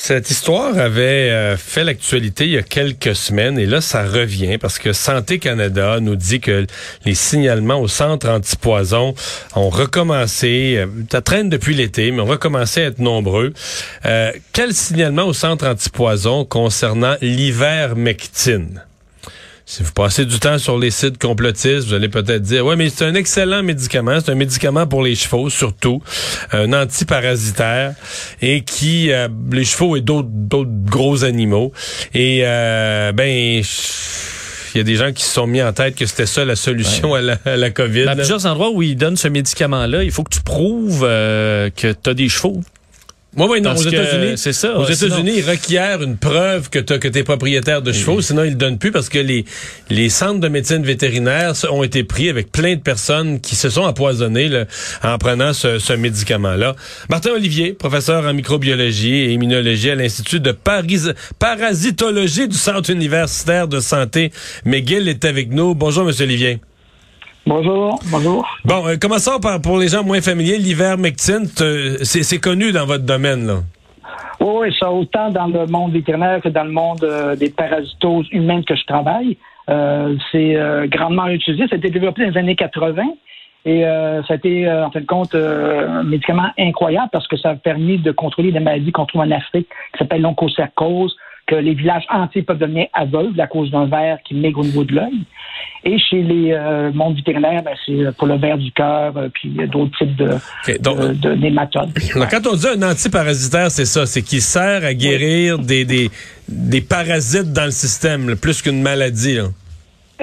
Cette histoire avait euh, fait l'actualité il y a quelques semaines et là, ça revient parce que Santé Canada nous dit que les signalements au centre antipoison ont recommencé, euh, ça traîne depuis l'été, mais ont recommencé à être nombreux. Euh, quel signalement au centre antipoison concernant l'ivermectine? Si vous passez du temps sur les sites complotistes, vous allez peut-être dire, ouais, mais c'est un excellent médicament. C'est un médicament pour les chevaux, surtout, un antiparasitaire, et qui, euh, les chevaux et d'autres, d'autres gros animaux. Et, euh, ben, il y a des gens qui se sont mis en tête que c'était ça la solution à, la, à, la, COVID. À plusieurs endroits où ils donnent ce médicament-là, il faut que tu prouves euh, que tu as des chevaux. Oui, oui, non, aux États-Unis, c'est ça. Aux États-Unis, ils requièrent une preuve que tu que es propriétaire de chevaux, sinon ils le donnent plus parce que les les centres de médecine vétérinaire ont été pris avec plein de personnes qui se sont empoisonnées là, en prenant ce, ce médicament-là. Martin Olivier, professeur en microbiologie et immunologie à l'Institut de Paris, parasitologie du Centre universitaire de santé McGill est avec nous. Bonjour, Monsieur Olivier. Bonjour, bonjour. Bon, euh, commençons par pour les gens moins familiers, l'ivermectine, c'est connu dans votre domaine, là? Oui, ça autant dans le monde vétérinaire que dans le monde euh, des parasitoses humaines que je travaille. Euh, c'est euh, grandement utilisé. Ça a été développé dans les années 80 et euh, ça a été, en fin de compte, un médicament incroyable parce que ça a permis de contrôler des maladies qu'on trouve en Afrique qui s'appellent l'onchocercose, que les villages entiers peuvent devenir aveugles à cause d'un verre qui maigre au niveau de l'œil. Et chez les euh, mondes vétérinaires, ben, c'est pour le verre du cœur, euh, puis d'autres types de, okay, donc, de, de, nématodes. quand on dit un antiparasitaire, c'est ça, c'est qu'il sert à guérir oui. des, des, des parasites dans le système, là, plus qu'une maladie. Là.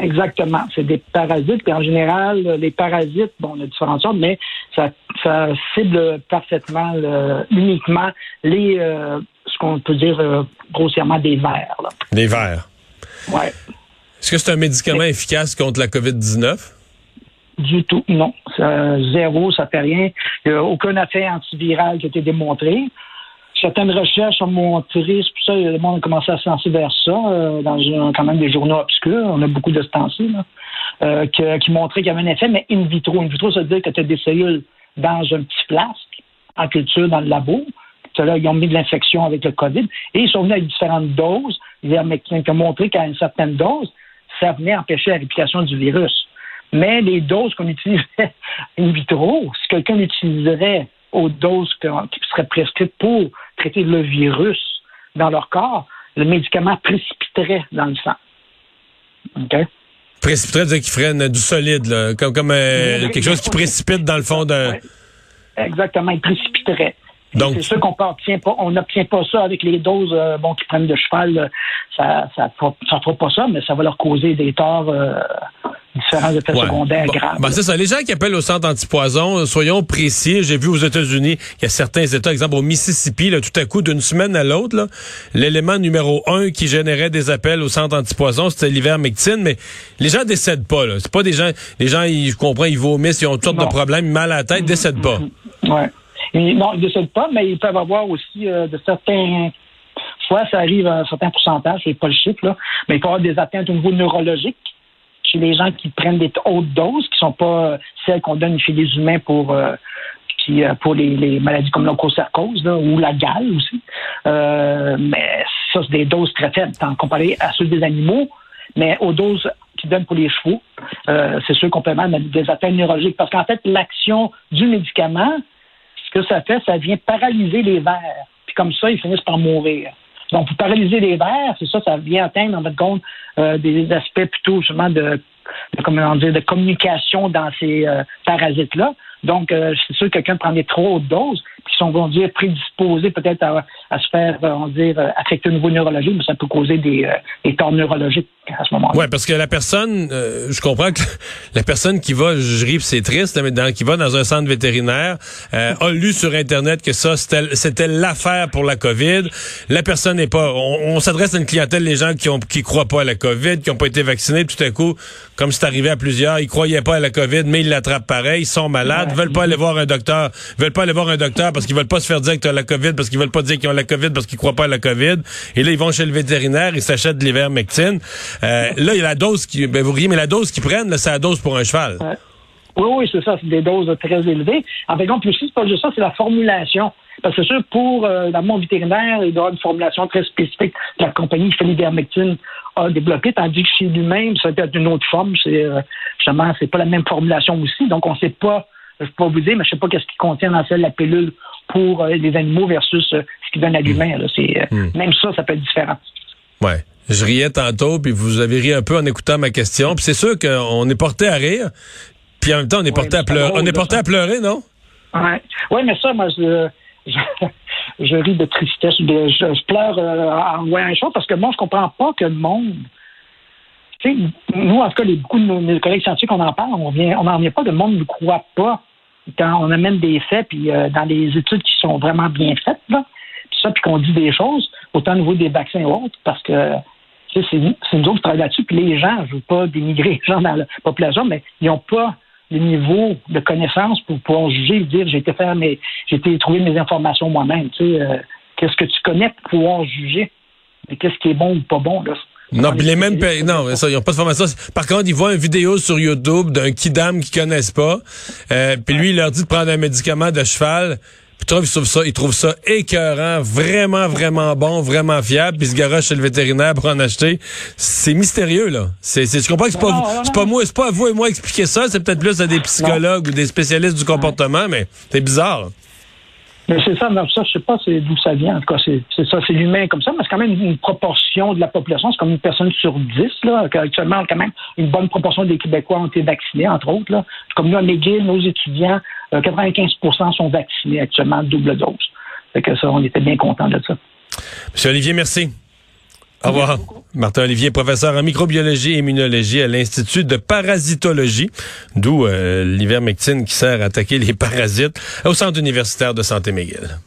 Exactement. C'est des parasites. Puis en général, les parasites, bon, on a différentes sortes, mais ça, ça cible parfaitement, uniquement les, euh, ce qu'on peut dire euh, grossièrement des vers. Là. Des vers. Ouais. Est-ce que c'est un médicament mais, efficace contre la COVID-19? Du tout, non. Ça, zéro, ça fait rien. Il n'y a aucun effet antiviral qui a été démontré. Certaines recherches ont montré, c'est pour ça que le monde a commencé à se lancer vers ça, euh, dans un, quand même des journaux obscurs. On a beaucoup de stenciles, euh, que, qui montraient qu'il y avait un effet, mais in vitro. In vitro, ça veut dire que tu as des cellules dans un petit flasque, en culture, dans le labo. Là, ils ont mis de l'infection avec le COVID et ils sont venus avec différentes doses. Ils ont montré qu'à une certaine dose, ça venait empêcher la réplication du virus. Mais les doses qu'on utilisait in vitro, si quelqu'un utiliserait aux doses qui seraient prescrites pour traiter le virus dans leur corps, le médicament précipiterait dans le sang. OK? Précipiterait, dire qu'il ferait du solide, là, comme, comme euh, quelque chose qui précipite dans le fond d'un. Exactement, il précipiterait. Donc, c'est sûr qu'on n'obtient pas, on n'obtient pas ça avec les doses euh, bon, qui prennent de cheval. Ça ça ça fera pas ça, mais ça va leur causer des torts euh, différents effets ouais. secondaires bon, graves. Ben c'est ça. Les gens qui appellent au centre antipoison, soyons précis. J'ai vu aux États-Unis, il y a certains États, exemple au Mississippi, là, tout à coup, d'une semaine à l'autre, l'élément numéro un qui générait des appels au centre antipoison, c'était l'ivermectine, mais les gens décèdent pas. C'est pas des gens, les gens, ils, je comprends, ils vomissent, ils ont toutes sortes de problèmes, mal à la tête, décèdent pas. Ouais. Non, ils ne décèdent pas, mais ils peuvent avoir aussi euh, de certains fois, ça arrive à un certain pourcentage, je n'ai pas le chiffre, là, mais il peut y avoir des atteintes au niveau neurologique chez les gens qui prennent des hautes doses, qui ne sont pas celles qu'on donne chez les humains pour euh, qui euh, pour les, maladies comme l'onchocercose ou la gale aussi. Euh, mais ça, c'est des doses très faibles, comparé à ceux des animaux, mais aux doses qu'ils donnent pour les chevaux, euh, c'est sûr qu'on peut même des atteintes neurologiques. Parce qu'en fait, l'action du médicament, que ça fait, ça vient paralyser les vers. Puis comme ça, ils finissent par mourir. Donc, pour paralyser les vers, c'est ça, ça vient atteindre, en fait, compte, euh, des aspects plutôt, justement, de de, comment dire, de communication dans ces euh, parasites-là. Donc, euh, c'est sûr que quelqu'un prend des trop hautes doses, qui sont, on dire, prédisposés peut-être à, à, se faire, euh, on dire, euh, affecter au niveau neurologique, mais ça peut causer des, des torts neurologiques à ce moment-là. Oui, parce que la personne, euh, je comprends que la personne qui va, je ris, c'est triste, mais dans, qui va dans un centre vétérinaire, euh, a lu sur Internet que ça, c'était l'affaire pour la COVID. La personne n'est pas... On, on s'adresse à une clientèle, les gens qui ont qui croient pas à la COVID, qui ont pas été vaccinés, tout à coup, comme c'est arrivé à plusieurs, ils croyaient pas à la COVID, mais ils l'attrapent pareil, ils sont malades, veulent pas aller voir un docteur, veulent pas aller voir un docteur parce qu'ils veulent pas se faire dire que tu as la COVID, parce qu'ils veulent pas dire qu'ils ont la COVID, parce qu'ils croient pas à la COVID. Et là, ils vont chez le vétérinaire, ils s'achètent de l'ivermectine. Euh, là, il y a la dose qui, ben vous riez, mais la dose qu'ils prennent, c'est la dose pour un cheval. Oui, oui, c'est ça, c'est des doses très élevées. En fait, plus c'est pas juste ça, c'est la formulation. Parce que c'est sûr, pour euh, monde vétérinaire, il doit avoir une formulation très spécifique que la compagnie qui fait l'ivermectine a développée, tandis que chez lui-même, ça peut être une autre forme. C'est euh, justement, c'est pas la même formulation aussi. Donc, on sait pas, je peux pas vous dire, mais je sais pas qu'est-ce qui contient dans celle la pilule pour euh, les animaux versus euh, ce qui donne à l'humain. C'est, euh, Mm. Même ça, ça peut être différent. Ouais. Je riais tantôt, puis vous avez ri un peu en écoutant ma question. Puis c'est sûr qu'on est porté à rire, puis en même temps, on est Ouais, porté à pleurer. drôle, On est porté ça. à pleurer, non? Ouais. Oui, mais ça, moi, je, je, je ris de tristesse. je, je pleure en voyant les choses parce que moi, je comprends pas que le monde. Nous, en tout cas, les, beaucoup de nos, collègues scientifiques, on en parle, on vient, on n'en vient pas, le monde ne croit pas quand on amène des faits, puis euh, dans les études qui sont vraiment bien faites, puis ça, puis qu'on dit des choses, autant au niveau des vaccins et autres, parce que c'est nous autres qui travaillons là-dessus, puis les gens, je ne veux pas dénigrer les gens dans la population, mais ils n'ont pas le niveau de connaissance pour pouvoir juger et dire j'ai été faire mes j'ai été trouver mes informations moi-même. Tu sais, euh, qu'est-ce que tu connais pour pouvoir juger? Mais qu'est-ce qui est bon ou pas bon, là? Non, Dans puis les mêmes spécialistes, pa- non, ça, ils ont pas de formation. Par contre, ils voient une vidéo sur YouTube d'un kidam qu'ils connaissent pas, euh, puis lui il leur dit de prendre un médicament de cheval. Puis trouve, ils trouvent ça, ils trouvent ça écœurant, vraiment, vraiment bon, vraiment fiable. Puis ils se garochent chez le vétérinaire pour en acheter. C'est mystérieux là. C'est, c'est, je comprends que c'est pas, c'est pas moi, c'est pas à vous et moi expliquer ça. C'est peut-être plus à des psychologues ou des spécialistes du comportement, mais c'est bizarre. Mais c'est ça, non, ça, je sais pas d'où ça vient. En tout cas, c'est ça, c'est l'humain comme ça, mais c'est quand même une proportion de la population, c'est comme une personne sur dix, là. Actuellement, quand même, une bonne proportion des Québécois ont été vaccinés, entre autres, là. Comme nous, à McGill, nos étudiants, euh, 95% sont vaccinés actuellement, double dose. Fait que ça, on était bien contents de ça. Monsieur Olivier, merci. Au revoir. Martin Olivier, professeur en microbiologie et immunologie à l'Institut de parasitologie, d'où euh, l'ivermectine qui sert à attaquer les parasites au Centre universitaire de santé McGill.